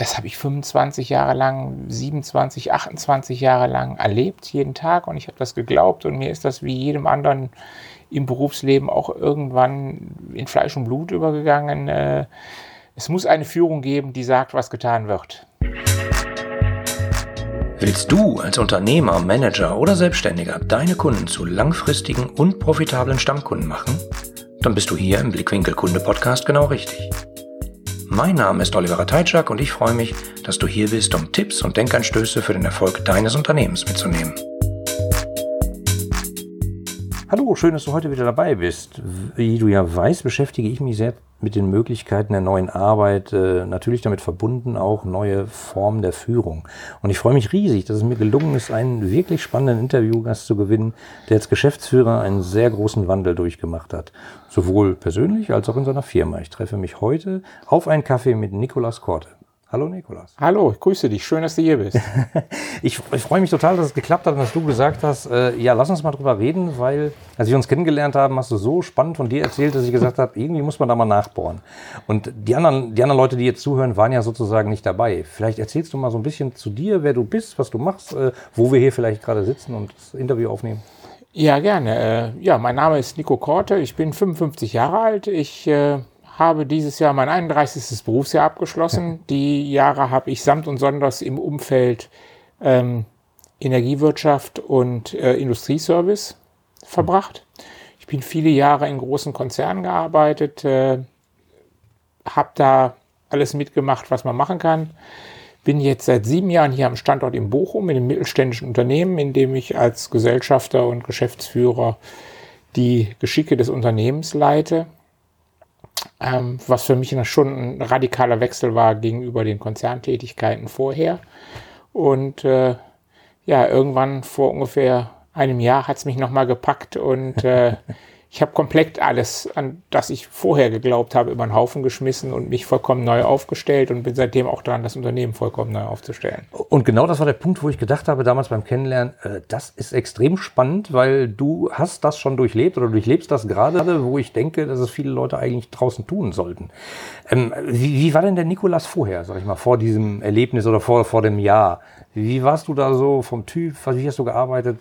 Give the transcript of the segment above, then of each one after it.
das habe ich 25 Jahre lang, 27, 28 Jahre lang erlebt, jeden Tag. Und ich habe das geglaubt. Und mir ist das wie jedem anderen im Berufsleben auch irgendwann in Fleisch und Blut übergegangen. Äh, es muss eine Führung geben, die sagt, was getan wird. Willst du als Unternehmer, Manager oder Selbstständiger deine Kunden zu langfristigen und profitablen Stammkunden machen? Dann bist du hier im Blickwinkel Kunde Podcast genau richtig. Mein Name ist Oliver Teitschak und ich freue mich, dass du hier bist, um Tipps und Denkanstöße für den Erfolg deines Unternehmens mitzunehmen. Hallo, schön, dass du heute wieder dabei bist. Wie du ja weißt, beschäftige ich mich sehr mit den Möglichkeiten der neuen Arbeit, äh, natürlich damit verbunden auch neue Formen der Führung. Und ich freue mich riesig, dass es mir gelungen ist, einen wirklich spannenden Interviewgast zu gewinnen, der als Geschäftsführer einen sehr großen Wandel durchgemacht hat. Sowohl persönlich als auch in seiner Firma. Ich treffe mich heute auf einen Kaffee mit Nikolas Korte. Hallo Nikolas. Hallo, ich grüße dich. Schön, dass du hier bist. ich, ich freue mich total, dass es geklappt hat und dass du gesagt hast, äh, ja, lass uns mal drüber reden, weil als wir uns kennengelernt haben, hast du so spannend von dir erzählt, dass ich gesagt habe, irgendwie muss man da mal nachbohren. Und die anderen, die anderen Leute, die jetzt zuhören, waren ja sozusagen nicht dabei. Vielleicht erzählst du mal so ein bisschen zu dir, wer du bist, was du machst, äh, wo wir hier vielleicht gerade sitzen und das Interview aufnehmen. Ja, gerne. Äh, ja, mein Name ist Nico Korte. Ich bin 55 Jahre alt. Ich äh, habe dieses Jahr mein 31. Berufsjahr abgeschlossen. Die Jahre habe ich samt und sonders im Umfeld ähm, Energiewirtschaft und äh, Industrieservice verbracht. Ich bin viele Jahre in großen Konzernen gearbeitet, äh, habe da alles mitgemacht, was man machen kann. Bin jetzt seit sieben Jahren hier am Standort in Bochum, in einem mittelständischen Unternehmen, in dem ich als Gesellschafter und Geschäftsführer die Geschicke des Unternehmens leite ähm, was für mich schon ein radikaler Wechsel war gegenüber den Konzerntätigkeiten vorher. Und äh, ja, irgendwann vor ungefähr einem Jahr hat es mich nochmal gepackt und äh, ich habe komplett alles, an das ich vorher geglaubt habe, über den Haufen geschmissen und mich vollkommen neu aufgestellt und bin seitdem auch dran, das Unternehmen vollkommen neu aufzustellen. Und genau das war der Punkt, wo ich gedacht habe, damals beim Kennenlernen, äh, das ist extrem spannend, weil du hast das schon durchlebt oder durchlebst das gerade, wo ich denke, dass es viele Leute eigentlich draußen tun sollten. Ähm, wie, wie war denn der Nikolas vorher, sag ich mal, vor diesem Erlebnis oder vor, vor dem Jahr? Wie warst du da so vom Typ? Wie hast du gearbeitet?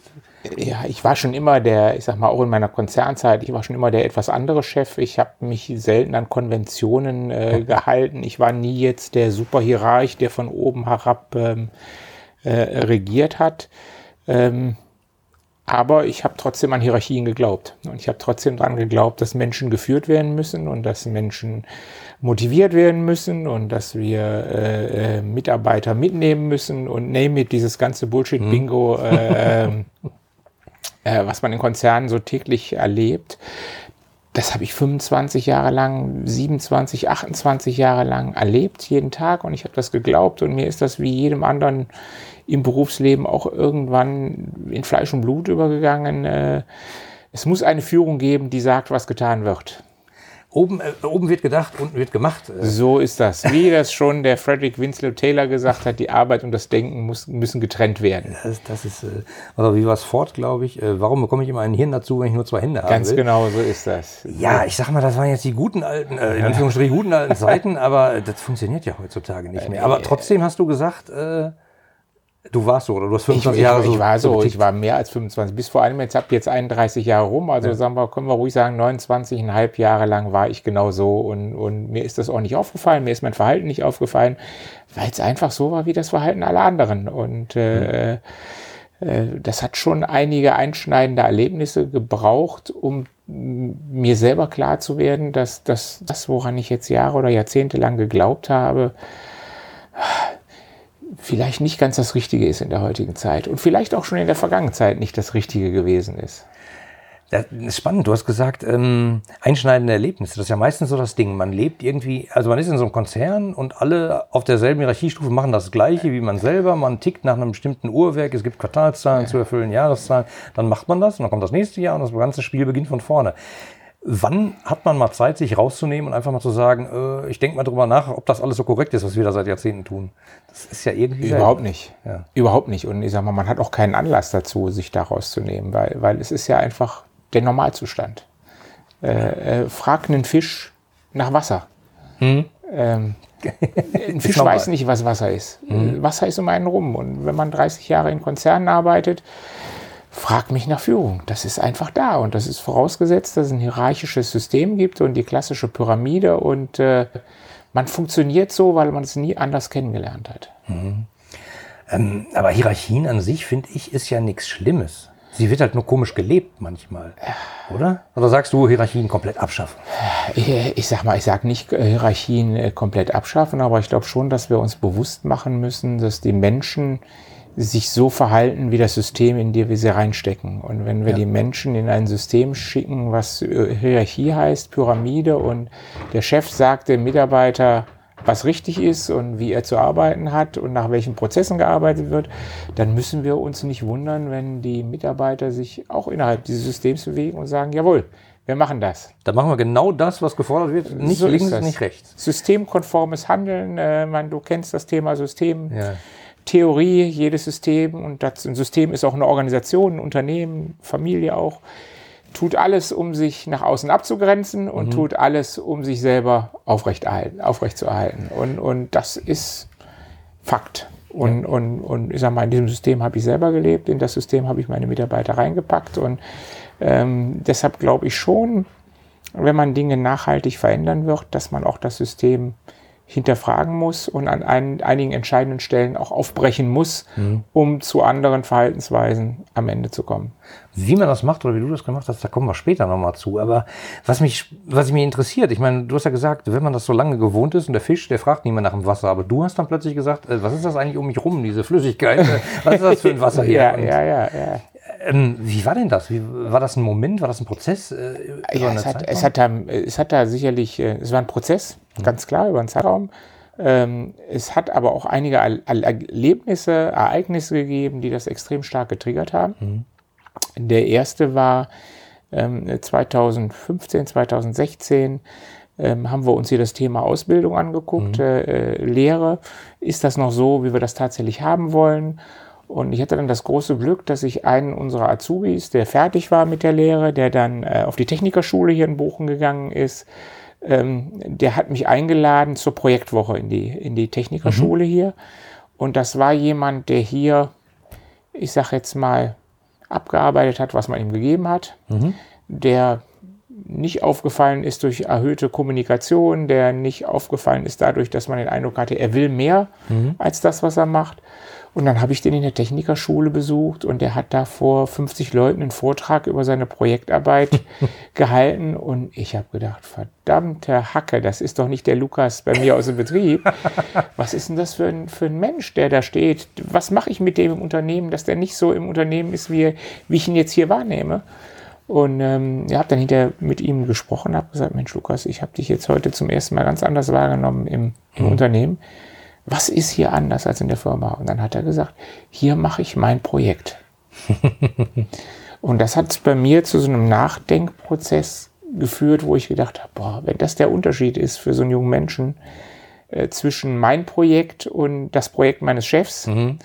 Ja, ich war schon immer der, ich sag mal, auch in meiner Konzernzeit, ich war schon immer der etwas andere Chef. Ich habe mich selten an Konventionen äh, gehalten. Ich war nie jetzt der Superhierarch, der von oben herab ähm, äh, regiert hat. Ähm, aber ich habe trotzdem an Hierarchien geglaubt. Und ich habe trotzdem daran geglaubt, dass Menschen geführt werden müssen und dass Menschen motiviert werden müssen und dass wir äh, äh, Mitarbeiter mitnehmen müssen und name it, dieses ganze Bullshit-Bingo, mhm. äh, ähm, äh, was man in Konzernen so täglich erlebt. Das habe ich 25 Jahre lang, 27, 28 Jahre lang erlebt, jeden Tag. Und ich habe das geglaubt. Und mir ist das wie jedem anderen im Berufsleben auch irgendwann in Fleisch und Blut übergegangen. Äh, es muss eine Führung geben, die sagt, was getan wird. Oben, äh, oben wird gedacht, unten wird gemacht. Äh. So ist das. Wie das schon der Frederick Winslow Taylor gesagt hat, die Arbeit und das Denken muss, müssen getrennt werden. Das, das ist, äh, also wie war es fort, glaube ich. Äh, warum bekomme ich immer ein Hirn dazu, wenn ich nur zwei Hände habe? Ganz genau, so ist das. Ja, ich sag mal, das waren jetzt die guten alten, äh, in Anführungsstrichen guten alten Zeiten, aber das funktioniert ja heutzutage nicht mehr. Aber trotzdem hast du gesagt, äh, Du warst so, oder du hast 25 ich, Jahre ich, so. Ich war so, ich war mehr als 25. Bis vor allem, jetzt habt ihr jetzt 31 Jahre rum, also ja. sagen wir, können wir ruhig sagen, 29,5 Jahre lang war ich genau so und, und mir ist das auch nicht aufgefallen, mir ist mein Verhalten nicht aufgefallen, weil es einfach so war wie das Verhalten aller anderen. Und äh, mhm. äh, das hat schon einige einschneidende Erlebnisse gebraucht, um mir selber klar zu werden, dass, dass das, woran ich jetzt Jahre oder Jahrzehnte lang geglaubt habe, vielleicht nicht ganz das Richtige ist in der heutigen Zeit und vielleicht auch schon in der vergangenen Zeit nicht das Richtige gewesen ist. Das ist spannend. Du hast gesagt, ähm, einschneidende Erlebnisse. Das ist ja meistens so das Ding. Man lebt irgendwie, also man ist in so einem Konzern und alle auf derselben Hierarchiestufe machen das Gleiche wie man selber. Man tickt nach einem bestimmten Uhrwerk. Es gibt Quartalszahlen ja. zu erfüllen, Jahreszahlen. Dann macht man das und dann kommt das nächste Jahr und das ganze Spiel beginnt von vorne. Wann hat man mal Zeit, sich rauszunehmen und einfach mal zu sagen, äh, ich denke mal drüber nach, ob das alles so korrekt ist, was wir da seit Jahrzehnten tun? Das ist ja irgendwie. Überhaupt nicht. Ja. Überhaupt nicht. Und ich sag mal, man hat auch keinen Anlass dazu, sich da rauszunehmen, weil, weil es ist ja einfach der Normalzustand. Äh, äh, frag einen Fisch nach Wasser. Hm. Ähm, Ein Fisch weiß nicht, was Wasser ist. Mhm. Wasser ist um einen rum. Und wenn man 30 Jahre in Konzernen arbeitet, fragt mich nach Führung. Das ist einfach da. Und das ist vorausgesetzt, dass es ein hierarchisches System gibt und die klassische Pyramide. Und äh, man funktioniert so, weil man es nie anders kennengelernt hat. Mhm. Ähm, aber Hierarchien an sich, finde ich, ist ja nichts Schlimmes. Sie wird halt nur komisch gelebt manchmal, oder? Oder sagst du Hierarchien komplett abschaffen? Ich, ich sag mal, ich sag nicht äh, Hierarchien äh, komplett abschaffen, aber ich glaube schon, dass wir uns bewusst machen müssen, dass die Menschen sich so verhalten wie das System, in dem wir sie reinstecken. Und wenn wir ja. die Menschen in ein System schicken, was äh, Hierarchie heißt, Pyramide, und der Chef sagt dem Mitarbeiter, was richtig ist und wie er zu arbeiten hat und nach welchen Prozessen gearbeitet wird, dann müssen wir uns nicht wundern, wenn die Mitarbeiter sich auch innerhalb dieses Systems bewegen und sagen, jawohl, wir machen das. Da machen wir genau das, was gefordert wird, nicht so links, nicht rechts. Systemkonformes Handeln, äh, man, du kennst das Thema System. Ja. Theorie, jedes System und das, ein System ist auch eine Organisation, ein Unternehmen, Familie auch tut alles, um sich nach außen abzugrenzen und mhm. tut alles, um sich selber aufrechterhalten, aufrechtzuerhalten. Und, und das ist Fakt. Und, ja. und, und ich sag mal, in diesem System habe ich selber gelebt, in das System habe ich meine Mitarbeiter reingepackt. Und ähm, deshalb glaube ich schon, wenn man Dinge nachhaltig verändern wird, dass man auch das System hinterfragen muss und an ein, einigen entscheidenden Stellen auch aufbrechen muss, mhm. um zu anderen Verhaltensweisen am Ende zu kommen. Wie man das macht oder wie du das gemacht hast, da kommen wir später nochmal zu. Aber was mich, was mich interessiert, ich meine, du hast ja gesagt, wenn man das so lange gewohnt ist und der Fisch, der fragt niemand nach dem Wasser, aber du hast dann plötzlich gesagt, äh, was ist das eigentlich um mich rum, diese Flüssigkeit? was ist das für ein Wasser hier? ja, ja, ja, ja. Ähm, wie war denn das? Wie, war das ein Moment? War das ein Prozess? Äh, ja, es, hat, es, hat da, es hat da sicherlich, äh, es war ein Prozess, mhm. ganz klar, über einen Zeitraum. Ähm, es hat aber auch einige Erlebnisse, Ereignisse gegeben, die das extrem stark getriggert haben. Mhm. Der erste war ähm, 2015, 2016 ähm, haben wir uns hier das Thema Ausbildung angeguckt, mhm. äh, äh Lehre. Ist das noch so, wie wir das tatsächlich haben wollen? Und ich hatte dann das große Glück, dass ich einen unserer Azubis, der fertig war mit der Lehre, der dann äh, auf die Technikerschule hier in Bochum gegangen ist, ähm, der hat mich eingeladen zur Projektwoche in die, in die Technikerschule mhm. hier. Und das war jemand, der hier, ich sag jetzt mal, abgearbeitet hat, was man ihm gegeben hat, mhm. der nicht aufgefallen ist durch erhöhte Kommunikation, der nicht aufgefallen ist dadurch, dass man den Eindruck hatte, er will mehr mhm. als das, was er macht. Und dann habe ich den in der Technikerschule besucht und der hat da vor 50 Leuten einen Vortrag über seine Projektarbeit gehalten. Und ich habe gedacht, verdammte Hacke, das ist doch nicht der Lukas bei mir aus dem Betrieb. Was ist denn das für ein, für ein Mensch, der da steht? Was mache ich mit dem im Unternehmen, dass der nicht so im Unternehmen ist, wie, wie ich ihn jetzt hier wahrnehme? Und ähm, ich habe dann hinterher mit ihm gesprochen, habe gesagt, Mensch Lukas, ich habe dich jetzt heute zum ersten Mal ganz anders wahrgenommen im, im mhm. Unternehmen was ist hier anders als in der Firma? Und dann hat er gesagt, hier mache ich mein Projekt. und das hat bei mir zu so einem Nachdenkprozess geführt, wo ich gedacht habe, boah, wenn das der Unterschied ist für so einen jungen Menschen äh, zwischen mein Projekt und das Projekt meines Chefs, mhm.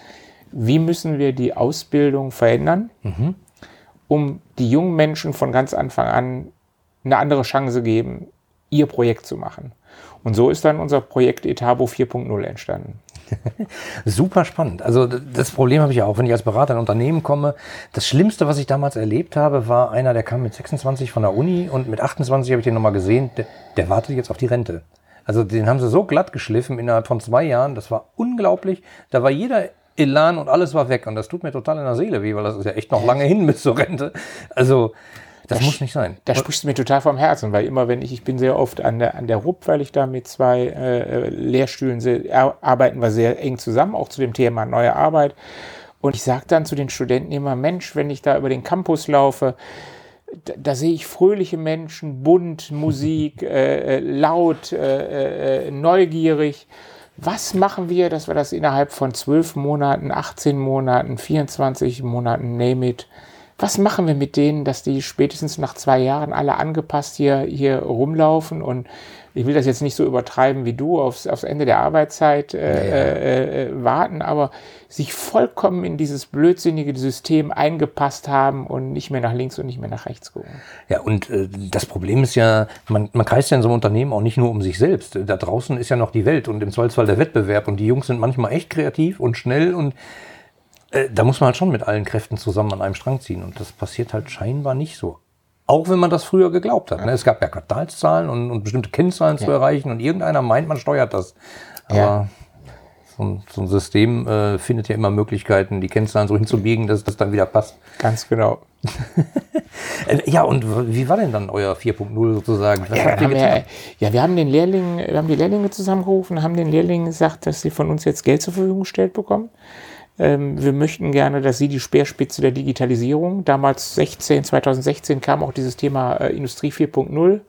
wie müssen wir die Ausbildung verändern, mhm. um die jungen Menschen von ganz Anfang an eine andere Chance geben, ihr Projekt zu machen. Und so ist dann unser Projekt Etabo 4.0 entstanden. Super spannend. Also das Problem habe ich ja auch, wenn ich als Berater in Unternehmen komme. Das Schlimmste, was ich damals erlebt habe, war einer, der kam mit 26 von der Uni und mit 28 habe ich den nochmal gesehen, der, der wartet jetzt auf die Rente. Also den haben sie so glatt geschliffen innerhalb von zwei Jahren. Das war unglaublich. Da war jeder Elan und alles war weg. Und das tut mir total in der Seele weh, weil das ist ja echt noch lange hin bis zur Rente. Also das, das muss nicht sein. Da sprichst du mir total vom Herzen, weil immer wenn ich, ich bin sehr oft an der, an der RUP, weil ich da mit zwei äh, Lehrstühlen sehr, arbeiten wir sehr eng zusammen, auch zu dem Thema neue Arbeit. Und ich sage dann zu den Studenten immer, Mensch, wenn ich da über den Campus laufe, da, da sehe ich fröhliche Menschen, bunt, Musik, äh, äh, laut, äh, äh, neugierig. Was machen wir, dass wir das innerhalb von zwölf Monaten, 18 Monaten, 24 Monaten, name it, was machen wir mit denen, dass die spätestens nach zwei Jahren alle angepasst hier, hier rumlaufen und ich will das jetzt nicht so übertreiben wie du, aufs, aufs Ende der Arbeitszeit äh, Ja, ja. Äh, äh, warten, aber sich vollkommen in dieses blödsinnige System eingepasst haben und nicht mehr nach links und nicht mehr nach rechts gucken. Ja, und äh, das Problem ist ja, man, man kreist ja in so einem Unternehmen auch nicht nur um sich selbst. Da draußen ist ja noch die Welt und im Zweifelsfall der Wettbewerb. Und die Jungs sind manchmal echt kreativ und schnell und äh, da muss man halt schon mit allen Kräften zusammen an einem Strang ziehen. Und das passiert halt scheinbar nicht so. Auch wenn man das früher geglaubt hat. Ne? Es gab ja Quartalszahlen und, und bestimmte Kennzahlen zu Ja. erreichen und irgendeiner meint, man steuert das. Aber Ja. so, ein, so ein System äh, findet ja immer Möglichkeiten, die Kennzahlen so hinzubiegen, dass das dann wieder passt. Ganz genau. Äh, Ja, und wie war denn dann euer 4.0 sozusagen? Ja, wir, ja, wir haben den Lehrling, wir haben die Lehrlinge zusammengerufen, haben den Lehrlingen gesagt, dass sie von uns jetzt Geld zur Verfügung gestellt bekommen. Ähm, wir möchten gerne, dass sie die Speerspitze der Digitalisierung, damals 16, 2016 kam auch dieses Thema äh, Industrie 4.0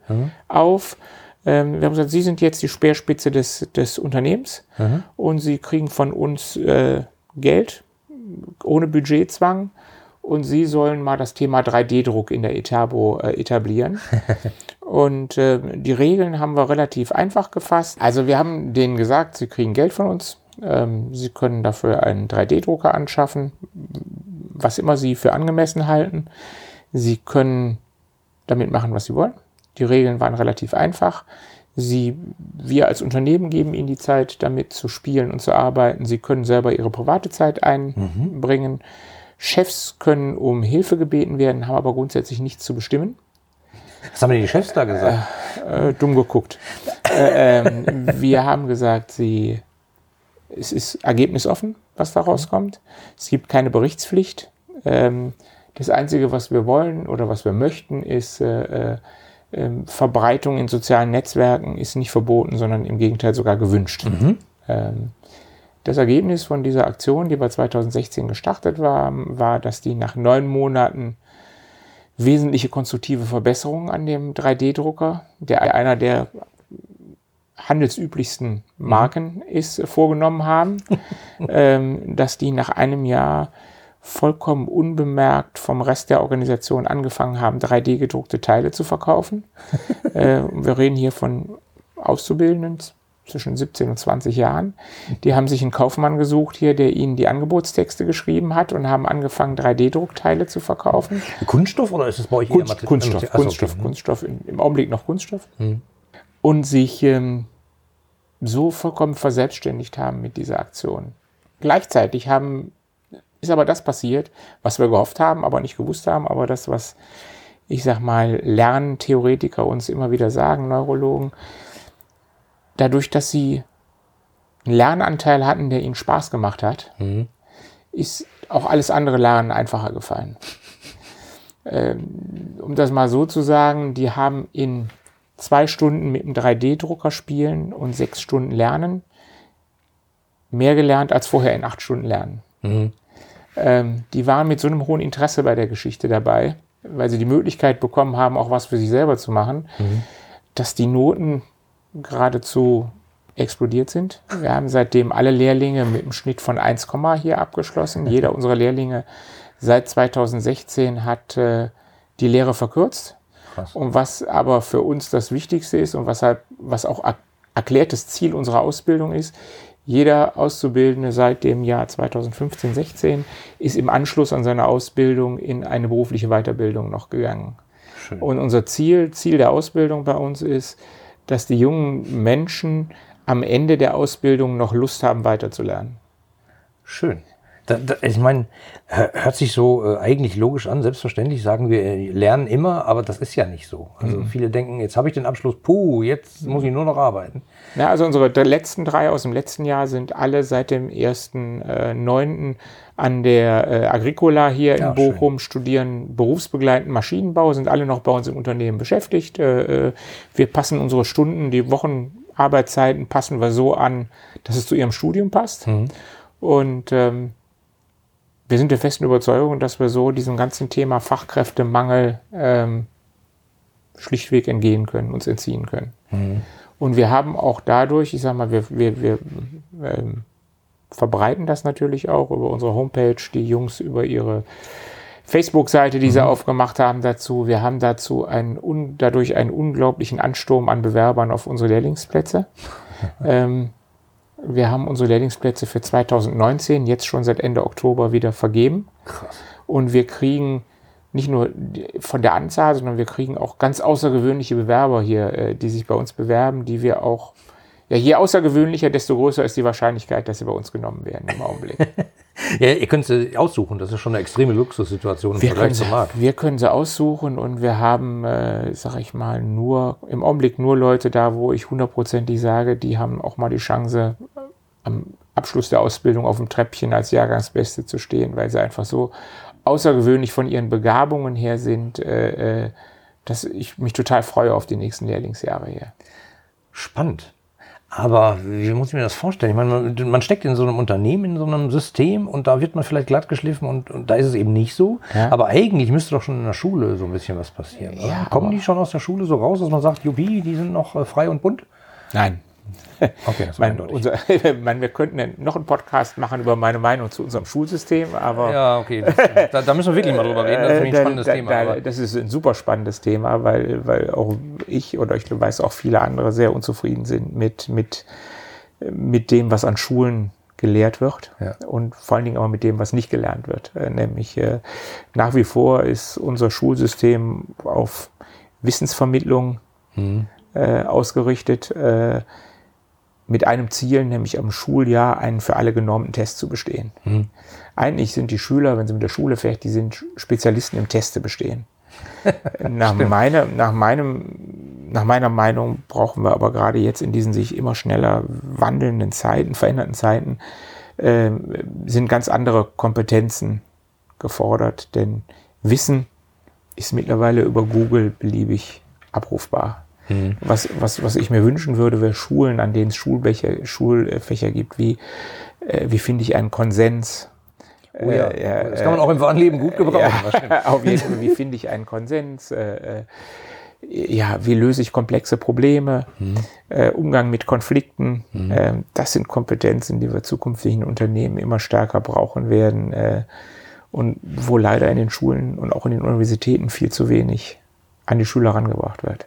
auf. Ähm, wir haben gesagt, Sie sind jetzt die Speerspitze des, des Unternehmens und Sie kriegen von uns äh, Geld ohne Budgetzwang und Sie sollen mal das Thema 3D-Druck in der Etabo äh, etablieren. und äh, die Regeln haben wir relativ einfach gefasst. Also wir haben denen gesagt, Sie kriegen Geld von uns. Ähm, Sie können dafür einen 3D-Drucker anschaffen, was immer Sie für angemessen halten. Sie können damit machen, was Sie wollen. Die Regeln waren relativ einfach. Sie, wir als Unternehmen geben Ihnen die Zeit, damit zu spielen und zu arbeiten. Sie können selber Ihre private Zeit einbringen. Chefs können um Hilfe gebeten werden, haben aber grundsätzlich nichts zu bestimmen. Was haben denn die Chefs da gesagt? Äh, dumm geguckt. äh, ähm, wir haben gesagt, sie, es ist ergebnisoffen, was da rauskommt. Es gibt keine Berichtspflicht. Ähm, das Einzige, was wir wollen oder was wir möchten, ist äh, äh, ähm, Verbreitung in sozialen Netzwerken ist nicht verboten, sondern im Gegenteil sogar gewünscht. Ähm, das Ergebnis von dieser Aktion, die bei 2016 gestartet war, war, dass die nach neun Monaten wesentliche konstruktive Verbesserungen an dem 3D-Drucker, der einer der handelsüblichsten Marken ist, äh, vorgenommen haben, ähm, dass die nach einem Jahr vollkommen unbemerkt vom Rest der Organisation angefangen haben, 3D gedruckte Teile zu verkaufen. äh, wir reden hier von Auszubildenden zwischen 17 und 20 Jahren. Die haben sich einen Kaufmann gesucht hier, der ihnen die Angebotstexte geschrieben hat und haben angefangen, 3D-Druckteile zu verkaufen. Kunststoff oder ist es bei euch Kunst, Mathe- Kunststoff. Kunststoff, Kunststoff, in, im Augenblick noch Kunststoff. Und sich ähm, so vollkommen verselbstständigt haben mit dieser Aktion. Gleichzeitig haben, ist aber das passiert, was wir gehofft haben, aber nicht gewusst haben, aber das, was ich sag mal, Lerntheoretiker uns immer wieder sagen, Neurologen, dadurch, dass sie einen Lernanteil hatten, der ihnen Spaß gemacht hat, ist auch alles andere Lernen einfacher gefallen um das mal so zu sagen, die haben in zwei Stunden mit einem 3D-Drucker spielen und sechs Stunden lernen mehr gelernt als vorher in acht Stunden lernen. Ähm, die waren mit so einem hohen Interesse bei der Geschichte dabei, weil sie die Möglichkeit bekommen haben, auch was für sich selber zu machen, dass die Noten geradezu explodiert sind. Wir haben seitdem alle Lehrlinge mit einem Schnitt von 1, hier abgeschlossen. Jeder unserer Lehrlinge seit 2016 hat äh, die Lehre verkürzt. Und was aber für uns das Wichtigste ist und weshalb, was auch er erklärtes Ziel unserer Ausbildung ist, jeder Auszubildende seit dem Jahr 2015, 16 ist im Anschluss an seine Ausbildung in eine berufliche Weiterbildung noch gegangen. Und unser Ziel, Ziel der Ausbildung bei uns ist, dass die jungen Menschen am Ende der Ausbildung noch Lust haben, weiterzulernen. Schön. Da, da, ich meine, hör- hört sich so äh, eigentlich logisch an. Selbstverständlich sagen wir, äh, lernen immer, aber das ist ja nicht so. Also viele denken, jetzt habe ich den Abschluss, puh, jetzt muss ich nur noch arbeiten. Ja, also unsere letzten drei aus dem letzten Jahr sind alle seit dem 1.9. an der äh, Agricola hier Ja, in Bochum, studieren berufsbegleitenden Maschinenbau, sind alle noch bei uns im Unternehmen beschäftigt. Äh, äh, wir passen unsere Stunden, die Wochenarbeitszeiten passen wir so an, dass es zu ihrem Studium passt. Und ähm, wir sind der festen Überzeugung, dass wir so diesem ganzen Thema Fachkräftemangel ähm, schlichtweg entgehen können, uns entziehen können. Und wir haben auch dadurch, ich sag mal, wir, wir, wir ähm, verbreiten das natürlich auch über unsere Homepage, die Jungs über ihre Facebook-Seite, die sie aufgemacht haben dazu. Wir haben dazu einen, dadurch einen unglaublichen Ansturm an Bewerbern auf unsere Lehrlingsplätze. ähm, wir haben unsere Lehrlingsplätze für 2019 jetzt schon seit Ende Oktober wieder vergeben. Krass. Und wir kriegen nicht nur von der Anzahl, sondern wir kriegen auch ganz außergewöhnliche Bewerber hier, äh, die sich bei uns bewerben, die wir auch, ja, je außergewöhnlicher, desto größer ist die Wahrscheinlichkeit, dass sie bei uns genommen werden im Augenblick. Ja, ihr könnt sie aussuchen. Das ist schon eine extreme Luxussituation im Wir Vergleich zum Markt. wir können sie aussuchen und wir haben, äh, sag ich mal, nur im Augenblick nur Leute da, wo ich hundertprozentig sage, die haben auch mal die Chance, am Abschluss der Ausbildung auf dem Treppchen als Jahrgangsbeste zu stehen, weil sie einfach so außergewöhnlich von ihren Begabungen her sind, äh, äh, dass ich mich total freue auf die nächsten Lehrlingsjahre hier. Spannend. Aber wie muss ich mir das vorstellen? Ich meine, man, man steckt in so einem Unternehmen, in so einem System und da wird man vielleicht glatt geschliffen und, und da ist es eben nicht so. Ja. Aber eigentlich müsste doch schon in der Schule so ein bisschen was passieren. Ja, Kommen die schon aus der Schule so raus, dass man sagt, Juppie, die sind noch äh, frei und bunt? Nein. Okay, das Mein, unser, ich meine, wir könnten noch einen Podcast machen über meine Meinung zu unserem Schulsystem, aber Ja, okay. Das, da, da müssen wir wirklich mal drüber reden. Das ist nämlich ein Äh, spannendes da, Thema. Da, das ist ein super spannendes Thema, weil, weil auch ich oder ich weiß auch viele andere sehr unzufrieden sind mit, mit, mit dem, was an Schulen gelehrt wird Ja. und vor allen Dingen auch mit dem, was nicht gelernt wird. Äh, Nämlich äh, nach wie vor ist unser Schulsystem auf Wissensvermittlung äh, ausgerichtet, äh, mit einem Ziel, nämlich am Schuljahr einen für alle genormten Test zu bestehen. Mhm. Eigentlich sind die Schüler, wenn sie mit der Schule fertig die sind Spezialisten im Teste bestehen. nach, meine, nach, meinem, nach meiner Meinung brauchen wir aber gerade jetzt in diesen sich immer schneller wandelnden Zeiten, veränderten Zeiten, äh, sind ganz andere Kompetenzen gefordert, denn Wissen ist mittlerweile über Google beliebig abrufbar. Was, was, was ich mir wünschen würde, wäre Schulen, an denen es Schulfächer, Schulfächer gibt, wie, äh, wie finde ich einen Konsens? Oh ja, Äh, ja, das kann man auch im wahren Leben gut gebrauchen. das stimmt. Auf jeden Fall, wie finde ich einen Konsens? Äh, äh, ja, wie löse ich komplexe Probleme? Äh, Umgang mit Konflikten. Äh, das sind Kompetenzen, die wir zukünftig in Unternehmen immer stärker brauchen werden. Äh, und wo leider in den Schulen und auch in den Universitäten viel zu wenig an die Schüler herangebracht wird.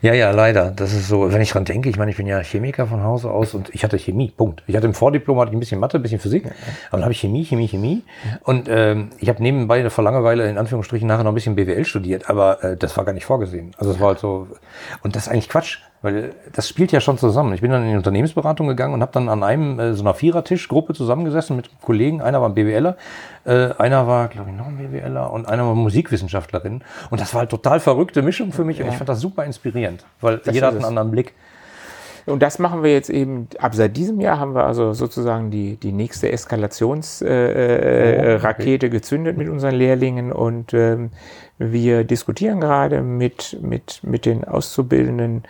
Ja, ja, leider. Das ist so, wenn ich dran denke, ich meine, ich bin ja Chemiker von Hause aus und ich hatte Chemie, Punkt. Ich hatte im Vordiplom hatte ich ein bisschen Mathe, ein bisschen Physik, aber dann habe ich Chemie, Chemie, Chemie. Und ähm, ich habe nebenbei vor Langeweile in Anführungsstrichen nachher noch ein bisschen BWL studiert, aber äh, das war gar nicht vorgesehen. Also es war halt so, und das ist eigentlich Quatsch, weil äh, das spielt ja schon zusammen. Ich bin dann in die Unternehmensberatung gegangen und habe dann an einem äh, so einer Vierertischgruppe zusammengesessen mit Kollegen. Einer war ein BWLer, äh, einer war, glaube ich, noch ein BWLer und einer war Musikwissenschaftlerin. Und das war halt total verrückte Mischung für mich und ich fand das super inspirierend, weil jeder hat einen es. anderen Blick. Und das machen wir jetzt eben, ab seit diesem Jahr haben wir also sozusagen die, die nächste Eskalationsrakete äh, Oh, Rakete gezündet mit unseren Lehrlingen und ähm, wir diskutieren gerade mit, mit, mit den Auszubildenden,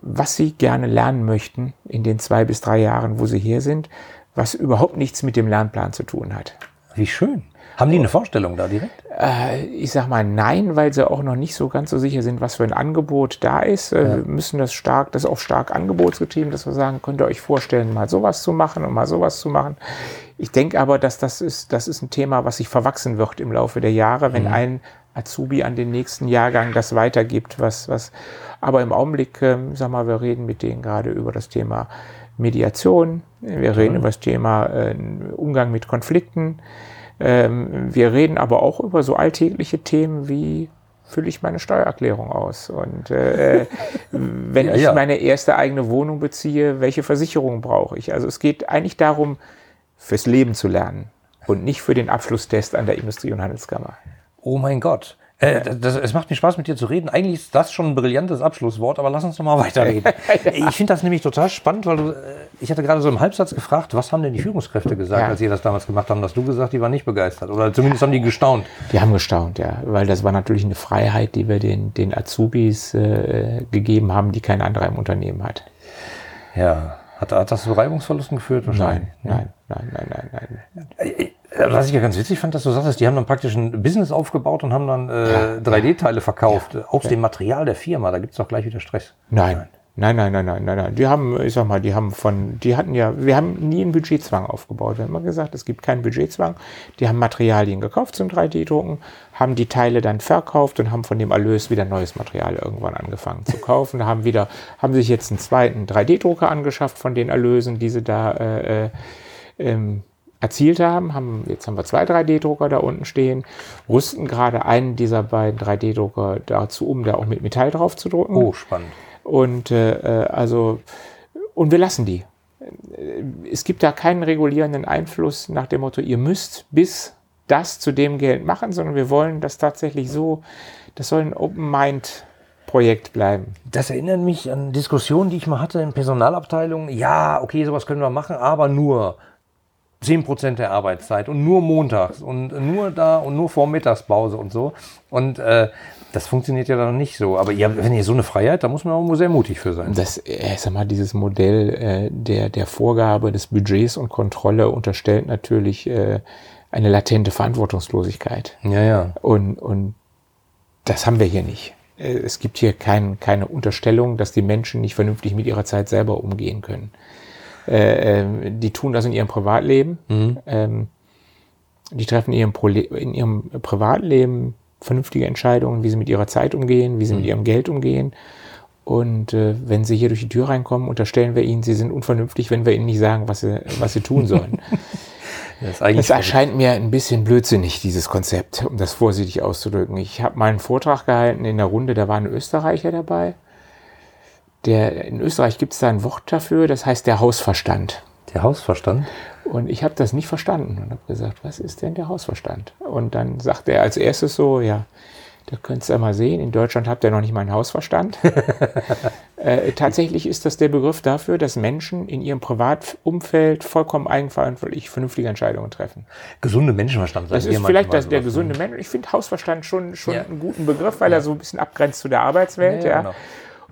was sie gerne lernen möchten in den zwei bis drei Jahren, wo sie hier sind, was überhaupt nichts mit dem Lernplan zu tun hat. Wie schön. Haben die eine Vorstellung da direkt? Äh, ich sag mal nein, weil sie auch noch nicht so ganz so sicher sind, was für ein Angebot da ist. Äh, Wir müssen das stark, das ist auch stark angebotsgetrieben, dass wir sagen, könnt ihr euch vorstellen, mal sowas zu machen und mal sowas zu machen. Ich denke aber, dass das ist, das ist ein Thema, was sich verwachsen wird im Laufe der Jahre, wenn ein Azubi an den nächsten Jahrgang das weitergibt, was, was, aber im Augenblick, ähm, sag mal, wir reden mit denen gerade über das Thema Mediation, wir reden über das Thema äh, Umgang mit Konflikten, ähm, wir reden aber auch über so alltägliche Themen wie fülle ich meine Steuererklärung aus und äh, wenn Ja, ich ja. meine erste eigene Wohnung beziehe, welche Versicherung brauche ich? Also es geht eigentlich darum, fürs Leben zu lernen und nicht für den Abschlusstest an der Industrie- und Handelskammer. Oh mein Gott. Äh, das, es macht mir Spaß, mit dir zu reden. Eigentlich ist das schon ein brillantes Abschlusswort, aber lass uns noch mal weiterreden. Ich finde das nämlich total spannend, weil du, äh, ich hatte gerade so im Halbsatz gefragt, was haben denn die Führungskräfte gesagt, Ja. als ihr das damals gemacht haben, dass du gesagt, die waren nicht begeistert oder zumindest haben die gestaunt. Die haben gestaunt, ja, weil das war natürlich eine Freiheit, die wir den, den Azubis äh, gegeben haben, die kein anderer im Unternehmen hat. Ja. Hat, hat das zu Reibungsverlusten geführt? Nein, nein, nein, nein, nein, nein. Äh, Was ich ja ganz witzig fand, dass du sagtest, die haben dann praktisch ein Business aufgebaut und haben dann äh, 3D-Teile verkauft. Aus dem Material der Firma, da gibt es doch gleich wieder Stress. Nein, Nein, nein, nein, nein, nein, nein. Die haben, ich sag mal, die haben von, die hatten ja, wir haben nie einen Budgetzwang aufgebaut. Wir haben immer gesagt, es gibt keinen Budgetzwang. Die haben Materialien gekauft zum 3D-Drucken, haben die Teile dann verkauft und haben von dem Erlös wieder neues Material irgendwann angefangen zu kaufen. haben wieder, haben sich jetzt einen zweiten 3D-Drucker angeschafft von den Erlösen, die sie da äh, äh, ähm, erzielt haben. haben. Jetzt haben wir zwei 3D-Drucker da unten stehen, rüsten gerade einen dieser beiden 3D-Drucker dazu um, da auch mit Metall drauf zu drucken. Oh, spannend. Und äh, also, und wir lassen die. Es gibt da keinen regulierenden Einfluss nach dem Motto, ihr müsst bis das zu dem Geld machen, sondern wir wollen das tatsächlich so, das soll ein Open Mind Projekt bleiben. Das erinnert mich an Diskussionen, die ich mal hatte in Personalabteilungen. Ja, okay, sowas können wir machen, aber nur 10% der Arbeitszeit und nur montags und nur da und nur vor Mittagspause und so. Und äh, das funktioniert ja dann nicht so. Aber ihr, wenn ihr so eine Freiheit, da muss man auch sehr mutig für sein. Das, äh, sag mal, dieses Modell äh, der, der Vorgabe des Budgets und Kontrolle unterstellt natürlich äh, eine latente Verantwortungslosigkeit. Ja, ja. Und, und das haben wir hier nicht. Äh, es gibt hier kein, keine Unterstellung, dass die Menschen nicht vernünftig mit ihrer Zeit selber umgehen können. Äh, äh, die tun das in ihrem Privatleben. Mhm. Ähm, die treffen in ihrem, in ihrem Privatleben vernünftige Entscheidungen, wie sie mit ihrer Zeit umgehen, wie sie mhm. mit ihrem Geld umgehen. Und äh, wenn sie hier durch die Tür reinkommen, unterstellen wir ihnen, sie sind unvernünftig, wenn wir ihnen nicht sagen, was sie, was sie tun sollen. das, das erscheint mir ein bisschen blödsinnig, dieses Konzept, um das vorsichtig auszudrücken. Ich habe mal einen Vortrag gehalten in der Runde, da war ein Österreicher dabei. Der, in Österreich gibt es da ein Wort dafür, das heißt der Hausverstand. Der Hausverstand? Und ich habe das nicht verstanden und habe gesagt, was ist denn der Hausverstand? Und dann sagt er als erstes so, ja, da könnt ihr ja mal sehen, in Deutschland habt ihr noch nicht mal einen Hausverstand. äh, tatsächlich ist das der Begriff dafür, dass Menschen in ihrem Privatumfeld vollkommen eigenverantwortlich vernünftige Entscheidungen treffen. Gesunde Menschenverstand. Das ist vielleicht das, der gesunde ne? Mensch. Ich finde Hausverstand schon, schon ja. einen guten Begriff, weil ja. er so ein bisschen abgrenzt zu der Arbeitswelt. Ja, ja. Genau.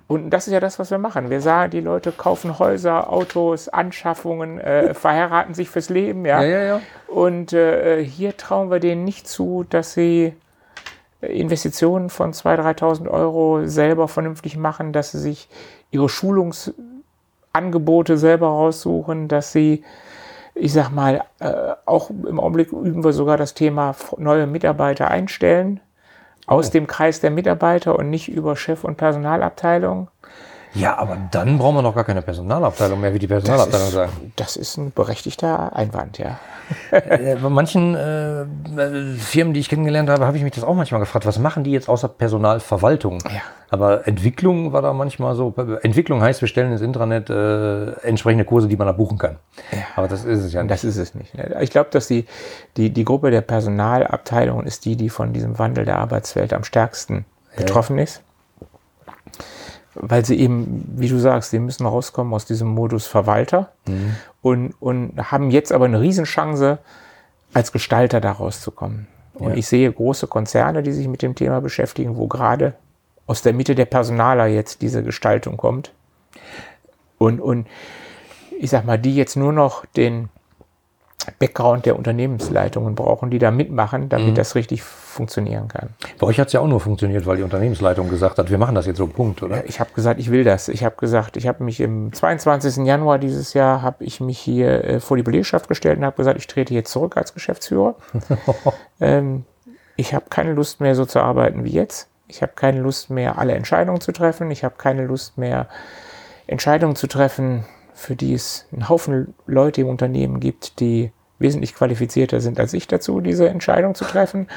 Und das ist ja das, was wir machen. Wir sagen, die Leute kaufen Häuser, Autos, Anschaffungen, äh, verheiraten sich fürs Leben. Ja, ja, ja. ja. Und äh, hier trauen wir denen nicht zu, dass sie Investitionen von 2.000, 3.000 Euro selber vernünftig machen, dass sie sich ihre Schulungsangebote selber raussuchen, dass sie, ich sag mal, äh, auch im Augenblick üben wir sogar das Thema neue Mitarbeiter einstellen aus dem Kreis der Mitarbeiter und nicht über Chef- und Personalabteilung. Ja, aber dann brauchen wir noch gar keine Personalabteilung mehr, wie die Personalabteilung sagen. Das ist ein berechtigter Einwand, ja. Äh, bei manchen äh, Firmen, die ich kennengelernt habe, habe ich mich das auch manchmal gefragt, was machen die jetzt außer Personalverwaltung? Ja. Aber Entwicklung war da manchmal so. Entwicklung heißt, wir stellen ins Intranet äh, entsprechende Kurse, die man da buchen kann. Ja. Aber das ist es ja nicht. Das ist es nicht. Ich glaube, dass die, die, die Gruppe der Personalabteilungen ist die, die von diesem Wandel der Arbeitswelt am stärksten betroffen ist weil sie eben, wie du sagst, die müssen rauskommen aus diesem Modus Verwalter mhm. und, und haben jetzt aber eine Riesenchance, als Gestalter da rauszukommen. Und ja. ich sehe große Konzerne, die sich mit dem Thema beschäftigen, wo gerade aus der Mitte der Personaler jetzt diese Gestaltung kommt. Und, und ich sag mal, die jetzt nur noch den Background der Unternehmensleitungen brauchen, die da mitmachen, damit mhm. das richtig funktionieren kann. Bei euch hat es ja auch nur funktioniert, weil die Unternehmensleitung gesagt hat, wir machen das jetzt so, Punkt, oder? Ich habe gesagt, ich will das. Ich habe gesagt, ich habe mich im 22. Januar dieses Jahr, habe ich mich hier äh, vor die Belegschaft gestellt und habe gesagt, ich trete jetzt zurück als Geschäftsführer. ähm, ich habe keine Lust mehr so zu arbeiten wie jetzt. Ich habe keine Lust mehr, alle Entscheidungen zu treffen. Ich habe keine Lust mehr, Entscheidungen zu treffen, für die es einen Haufen Leute im Unternehmen gibt, die wesentlich qualifizierter sind als ich dazu, diese Entscheidung zu treffen.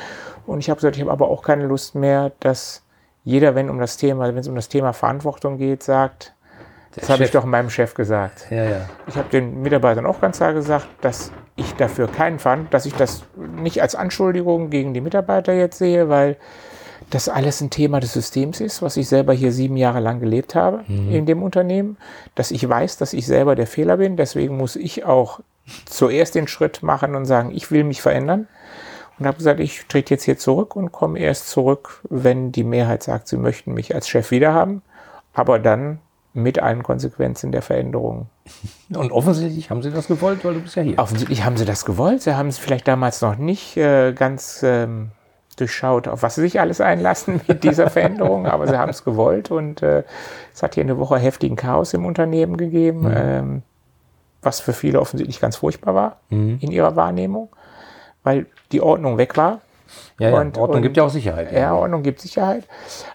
Und ich habe gesagt, ich habe aber auch keine Lust mehr, dass jeder, wenn um das Thema, wenn es um das Thema Verantwortung geht, sagt, das habe ich doch meinem Chef gesagt. Ja, ja. Ich habe den Mitarbeitern auch ganz klar gesagt, dass ich dafür keinen fand, dass ich das nicht als Anschuldigung gegen die Mitarbeiter jetzt sehe, weil das alles ein Thema des Systems ist, was ich selber hier sieben Jahre lang gelebt habe mhm. in dem Unternehmen, dass ich weiß, dass ich selber der Fehler bin. Deswegen muss ich auch zuerst den Schritt machen und sagen, ich will mich verändern. Und habe gesagt, ich trete jetzt hier zurück und komme erst zurück, wenn die Mehrheit sagt, sie möchten mich als Chef wiederhaben. Aber dann mit allen Konsequenzen der Veränderung. Und offensichtlich haben Sie das gewollt, weil du bist ja hier. Offensichtlich haben Sie das gewollt. Sie haben es vielleicht damals noch nicht äh, ganz ähm, durchschaut, auf was sie sich alles einlassen mit dieser Veränderung, aber sie haben es gewollt und äh, es hat hier eine Woche heftigen Chaos im Unternehmen gegeben, mhm. ähm, was für viele offensichtlich ganz furchtbar war mhm. in ihrer Wahrnehmung, weil die Ordnung weg war. Ja, ja. Und, Ordnung und, gibt ja auch Sicherheit. Ja, Ordnung gibt Sicherheit.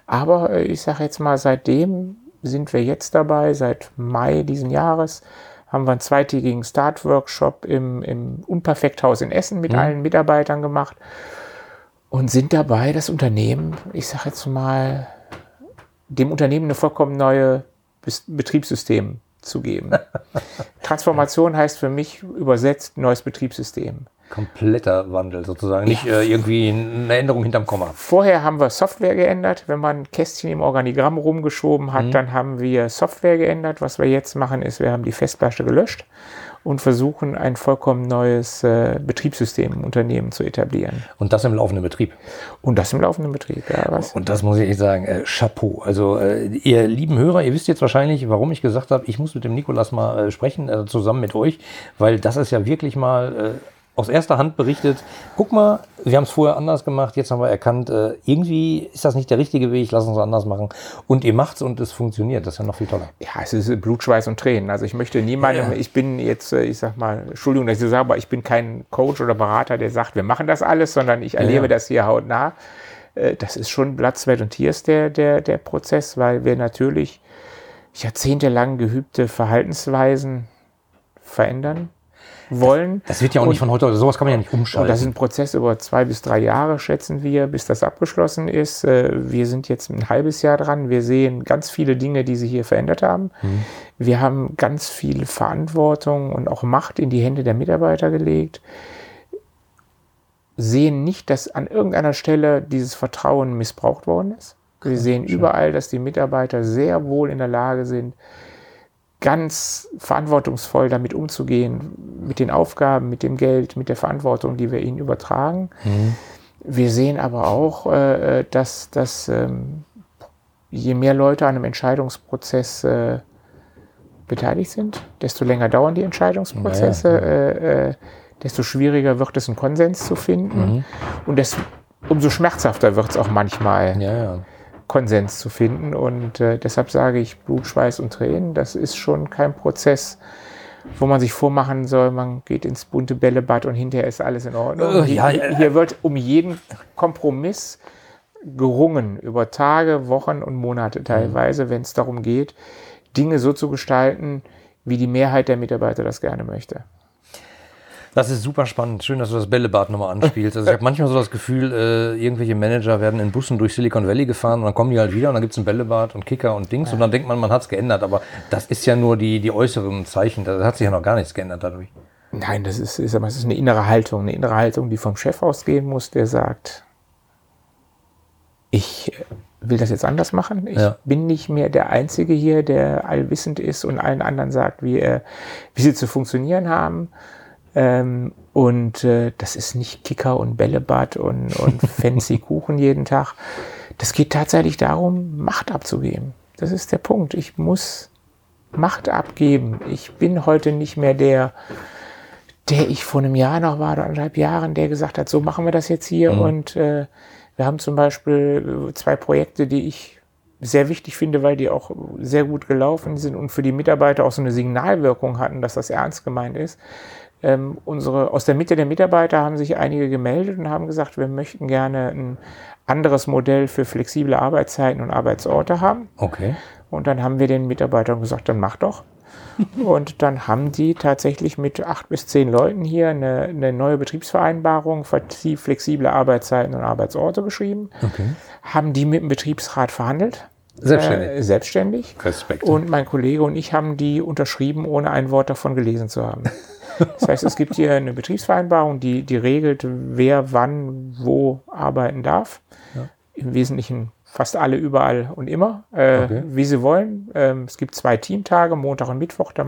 Aber äh, ich sage jetzt mal, seitdem sind wir jetzt dabei, seit Mai diesen Jahres, haben wir einen zweitägigen Start-Workshop im, im Unperfekthaus in Essen mit mhm. allen Mitarbeitern gemacht und sind dabei, das Unternehmen, ich sage jetzt mal, dem Unternehmen eine vollkommen neue Betriebssystem zu geben. Transformation heißt für mich übersetzt neues Betriebssystem kompletter Wandel sozusagen, nicht äh, irgendwie eine Änderung hinterm Komma. Vorher haben wir Software geändert. Wenn man ein Kästchen im Organigramm rumgeschoben hat, mhm. dann haben wir Software geändert. Was wir jetzt machen, ist, wir haben die Festplatte gelöscht und versuchen ein vollkommen neues äh, Betriebssystem im Unternehmen zu etablieren. Und das im laufenden Betrieb. Und das im laufenden Betrieb, ja. Was? Und das muss ich echt sagen, äh, Chapeau. Also äh, ihr lieben Hörer, ihr wisst jetzt wahrscheinlich, warum ich gesagt habe, ich muss mit dem Nikolas mal äh, sprechen, äh, zusammen mit euch, weil das ist ja wirklich mal äh, aus erster Hand berichtet, guck mal, wir haben es vorher anders gemacht, jetzt haben wir erkannt, äh, irgendwie ist das nicht der richtige Weg, lass uns anders machen. Und ihr macht's und es funktioniert, das ist ja noch viel toller. Ja, es ist Blut, Schweiß und Tränen. Also ich möchte niemandem, ja. ich bin jetzt, äh, ich sag mal, Entschuldigung, dass ich das sage, aber ich bin kein Coach oder Berater, der sagt, wir machen das alles, sondern ich erlebe ja. das hier hautnah. Äh, das ist schon Blatt, Sweat und Tiers der, der, der Prozess, weil wir natürlich jahrzehntelang geübte Verhaltensweisen verändern wollen. Das, das wird ja auch und, nicht von heute, sowas kann man ja nicht umschalten. Und das ist ein Prozess über zwei bis drei Jahre, schätzen wir, bis das abgeschlossen ist. Äh, wir sind jetzt ein halbes Jahr dran. Wir sehen ganz viele Dinge, die sich hier verändert haben. Mhm. Wir haben ganz viel Verantwortung und auch Macht in die Hände der Mitarbeiter gelegt. Sehen nicht, dass an irgendeiner Stelle dieses Vertrauen missbraucht worden ist. Wir sehen überall, dass die Mitarbeiter sehr wohl in der Lage sind, ganz verantwortungsvoll damit umzugehen, mit den Aufgaben, mit dem Geld, mit der Verantwortung, die wir ihnen übertragen. Mhm. Wir sehen aber auch, äh, dass, dass ähm, je mehr Leute an einem Entscheidungsprozess äh, beteiligt sind, desto länger dauern die Entscheidungsprozesse, ja, ja. Äh, äh, desto schwieriger wird es, einen Konsens zu finden mhm. und desto, umso schmerzhafter wird es auch manchmal. Ja, Konsens zu finden. Und äh, deshalb sage ich Blut, Schweiß und Tränen. Das ist schon kein Prozess, wo man sich vormachen soll, man geht ins bunte Bällebad und hinterher ist alles in Ordnung. Uh, ja, hier, hier wird um jeden Kompromiss gerungen, über Tage, Wochen und Monate teilweise, mhm. wenn es darum geht, Dinge so zu gestalten, wie die Mehrheit der Mitarbeiter das gerne möchte. Das ist super spannend. Schön, dass du das Bällebad nochmal anspielst. Also ich habe manchmal so das Gefühl, äh, irgendwelche Manager werden in Bussen durch Silicon Valley gefahren und dann kommen die halt wieder und dann gibt es ein Bällebad und Kicker und Dings ja. und dann denkt man, man hat es geändert. Aber das ist ja nur die, die äußeren Zeichen. Da hat sich ja noch gar nichts geändert dadurch. Nein, das ist, ist, das ist eine innere Haltung. Eine innere Haltung, die vom Chef ausgehen muss, der sagt, ich will das jetzt anders machen. Ich ja. bin nicht mehr der Einzige hier, der allwissend ist und allen anderen sagt, wie, äh, wie sie zu funktionieren haben, ähm, und äh, das ist nicht Kicker und Bällebad und, und fancy Kuchen jeden Tag. Das geht tatsächlich darum, Macht abzugeben. Das ist der Punkt. Ich muss Macht abgeben. Ich bin heute nicht mehr der, der ich vor einem Jahr noch war, oder anderthalb Jahren, der gesagt hat, so machen wir das jetzt hier. Mhm. Und äh, wir haben zum Beispiel zwei Projekte, die ich sehr wichtig finde, weil die auch sehr gut gelaufen sind und für die Mitarbeiter auch so eine Signalwirkung hatten, dass das ernst gemeint ist. Ähm, unsere, aus der Mitte der Mitarbeiter haben sich einige gemeldet und haben gesagt, wir möchten gerne ein anderes Modell für flexible Arbeitszeiten und Arbeitsorte haben. Okay. Und dann haben wir den Mitarbeitern gesagt, dann mach doch. und dann haben die tatsächlich mit acht bis zehn Leuten hier eine, eine neue Betriebsvereinbarung für flexible Arbeitszeiten und Arbeitsorte beschrieben. Okay. Haben die mit dem Betriebsrat verhandelt. Selbstständig. Äh, selbstständig. Respekt. Und mein Kollege und ich haben die unterschrieben, ohne ein Wort davon gelesen zu haben. Das heißt, es gibt hier eine Betriebsvereinbarung, die, die regelt, wer wann wo arbeiten darf. Ja. Im Wesentlichen fast alle überall und immer, äh, okay. wie sie wollen. Ähm, es gibt zwei Teamtage, Montag und Mittwoch. Da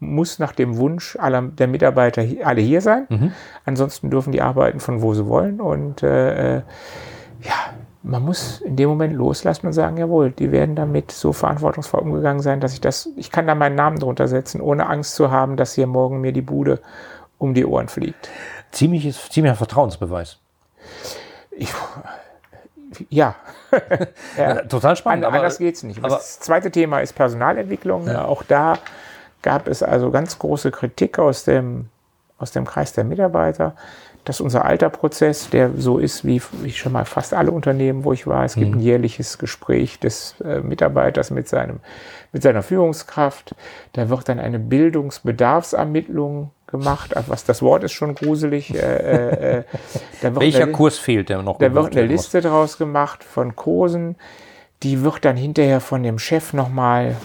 muss nach dem Wunsch aller der Mitarbeiter alle hier sein. Mhm. Ansonsten dürfen die arbeiten von wo sie wollen. Und äh, äh ja, man muss in dem Moment loslassen und sagen, jawohl, die werden damit so verantwortungsvoll umgegangen sein, dass ich das, ich kann da meinen Namen drunter setzen, ohne Angst zu haben, dass hier morgen mir die Bude um die Ohren fliegt. Ziemliches, ziemlicher Vertrauensbeweis. Ich, ja. ja. Total spannend. aber anders geht es nicht. das zweite Thema ist Personalentwicklung. Ja. Auch da gab es also ganz große Kritik aus dem, aus dem Kreis der Mitarbeiter dass unser alter Prozess, der so ist wie, wie schon mal fast alle Unternehmen, wo ich war, es gibt mhm. ein jährliches Gespräch des äh, Mitarbeiters mit, seinem, mit seiner Führungskraft. Da wird dann eine Bildungsbedarfsermittlung gemacht. Was das Wort ist schon gruselig. Äh, äh, Welcher eine, Kurs fehlt der noch? Da wird eine Liste draus gemacht von Kursen. Die wird dann hinterher von dem Chef nochmal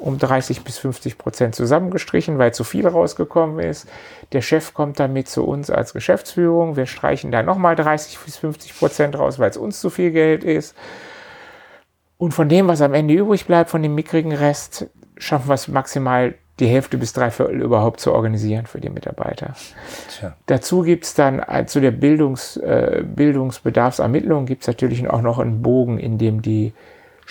um 30 bis 50 Prozent zusammengestrichen, weil zu viel rausgekommen ist. Der Chef kommt damit zu uns als Geschäftsführung. Wir streichen da nochmal 30 bis 50 Prozent raus, weil es uns zu viel Geld ist. Und von dem, was am Ende übrig bleibt, von dem mickrigen Rest, schaffen wir es maximal die Hälfte bis drei Viertel überhaupt zu organisieren für die Mitarbeiter. Tja. Dazu gibt es dann äh, zu der Bildungs, äh, Bildungsbedarfsermittlung gibt es natürlich auch noch einen Bogen, in dem die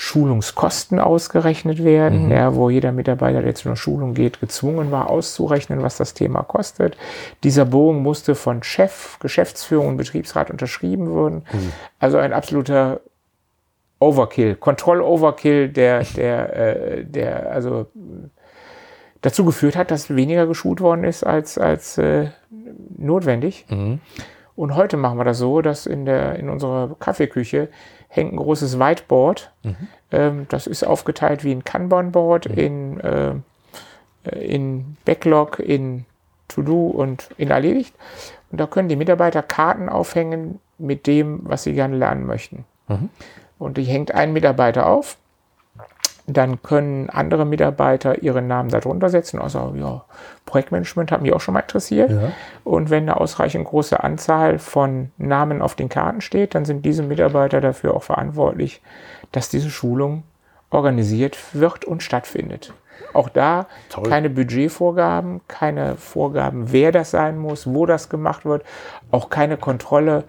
Schulungskosten ausgerechnet werden, mhm. ja, wo jeder Mitarbeiter, der zu einer Schulung geht, gezwungen war, auszurechnen, was das Thema kostet. Dieser Bogen musste von Chef, Geschäftsführung und Betriebsrat unterschrieben werden. Mhm. Also ein absoluter Overkill, Kontroll-Overkill, der, der, äh, der also dazu geführt hat, dass weniger geschult worden ist als, als äh, notwendig. Mhm. Und heute machen wir das so, dass in, der, in unserer Kaffeeküche hängt ein großes Whiteboard. Mhm. Ähm, das ist aufgeteilt wie ein Kanban-Board mhm. in, äh, in Backlog, in To-Do und in Erledigt. Und da können die Mitarbeiter Karten aufhängen mit dem, was sie gerne lernen möchten. Mhm. Und die hängt ein Mitarbeiter auf dann können andere Mitarbeiter ihren Namen darunter setzen. Also ja, Projektmanagement hat mich auch schon mal interessiert. Ja. Und wenn eine ausreichend große Anzahl von Namen auf den Karten steht, dann sind diese Mitarbeiter dafür auch verantwortlich, dass diese Schulung organisiert wird und stattfindet. Auch da Toll. keine Budgetvorgaben, keine Vorgaben, wer das sein muss, wo das gemacht wird, auch keine Kontrolle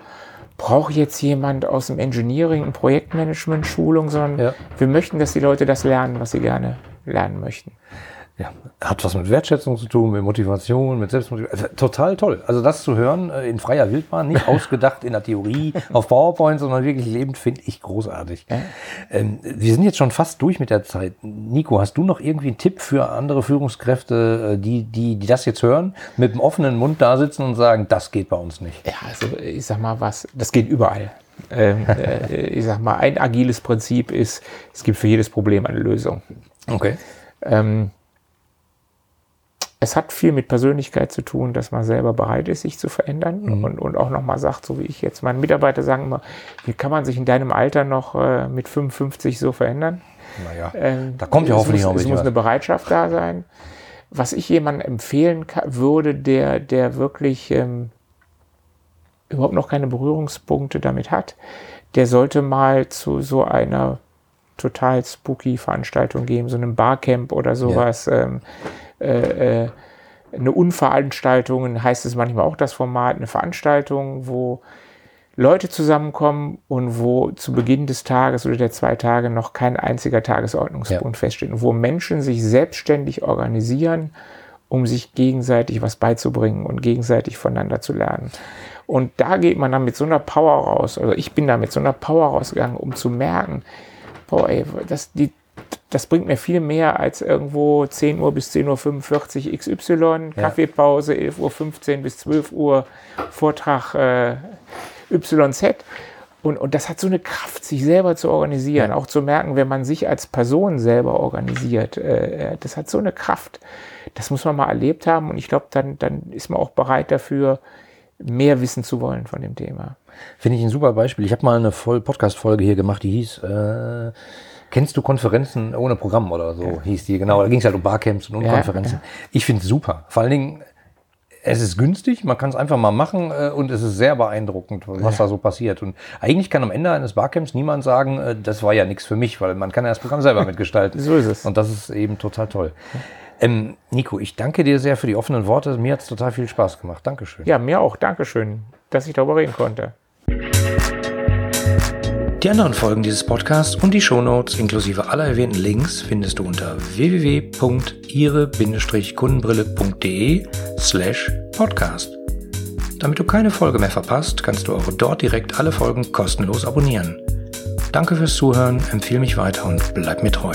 brauche jetzt jemand aus dem Engineering, ein Projektmanagement-Schulung, sondern ja. wir möchten, dass die Leute das lernen, was sie gerne lernen möchten ja, hat was mit Wertschätzung zu tun, mit Motivation, mit Selbstmotivation. Also, total toll. Also das zu hören äh, in freier Wildbahn, nicht ausgedacht in der Theorie auf PowerPoint, sondern wirklich lebend, finde ich großartig. Ähm, wir sind jetzt schon fast durch mit der Zeit. Nico, hast du noch irgendwie einen Tipp für andere Führungskräfte, äh, die, die, die das jetzt hören, mit dem offenen Mund da sitzen und sagen, das geht bei uns nicht? Ja, also ich sag mal was, das geht überall. Ähm, äh, ich sag mal, ein agiles Prinzip ist, es gibt für jedes Problem eine Lösung. Okay. Ähm, es hat viel mit Persönlichkeit zu tun, dass man selber bereit ist, sich zu verändern mhm. und, und auch nochmal sagt, so wie ich jetzt. Meine Mitarbeiter sagen immer, wie kann man sich in deinem Alter noch äh, mit 55 so verändern? Naja, ähm, da kommt ja hoffentlich muss, noch Es muss eine Bereitschaft da sein. Was ich jemandem empfehlen würde, der, der wirklich ähm, überhaupt noch keine Berührungspunkte damit hat, der sollte mal zu so einer total spooky Veranstaltung gehen, so einem Barcamp oder sowas. Ja. Ähm, äh, äh, eine Unveranstaltung, heißt es manchmal auch das Format, eine Veranstaltung, wo Leute zusammenkommen und wo zu Beginn des Tages oder der zwei Tage noch kein einziger Tagesordnungspunkt ja. feststeht und wo Menschen sich selbstständig organisieren, um sich gegenseitig was beizubringen und gegenseitig voneinander zu lernen. Und da geht man dann mit so einer Power raus, also ich bin da mit so einer Power rausgegangen, um zu merken, boah, ey, das, die, das bringt mir viel mehr als irgendwo 10 Uhr bis 10.45 Uhr XY. Kaffeepause 11.15 Uhr bis 12 Uhr Vortrag äh, YZ. Und, und das hat so eine Kraft, sich selber zu organisieren, auch zu merken, wenn man sich als Person selber organisiert. Äh, das hat so eine Kraft. Das muss man mal erlebt haben und ich glaube, dann, dann ist man auch bereit dafür, mehr wissen zu wollen von dem Thema. Finde ich ein super Beispiel. Ich habe mal eine voll Podcast-Folge hier gemacht, die hieß äh Kennst du Konferenzen ohne Programm oder so, ja. hieß die, genau. Da ging es halt um Barcamps und um ja, Konferenzen. Ja. Ich finde es super. Vor allen Dingen, es ist günstig, man kann es einfach mal machen äh, und es ist sehr beeindruckend, was da so passiert. Und eigentlich kann am Ende eines Barcamps niemand sagen, äh, das war ja nichts für mich, weil man kann ja das Programm selber mitgestalten. so ist es. Und das ist eben total toll. Ähm, Nico, ich danke dir sehr für die offenen Worte. Mir hat es total viel Spaß gemacht. Dankeschön. Ja, mir auch. Dankeschön, dass ich darüber reden konnte. Die anderen Folgen dieses Podcasts und die Shownotes inklusive aller erwähnten Links findest du unter www.ihre-kundenbrille.de slash podcast. Damit du keine Folge mehr verpasst, kannst du auch dort direkt alle Folgen kostenlos abonnieren. Danke fürs Zuhören, empfehle mich weiter und bleib mir treu.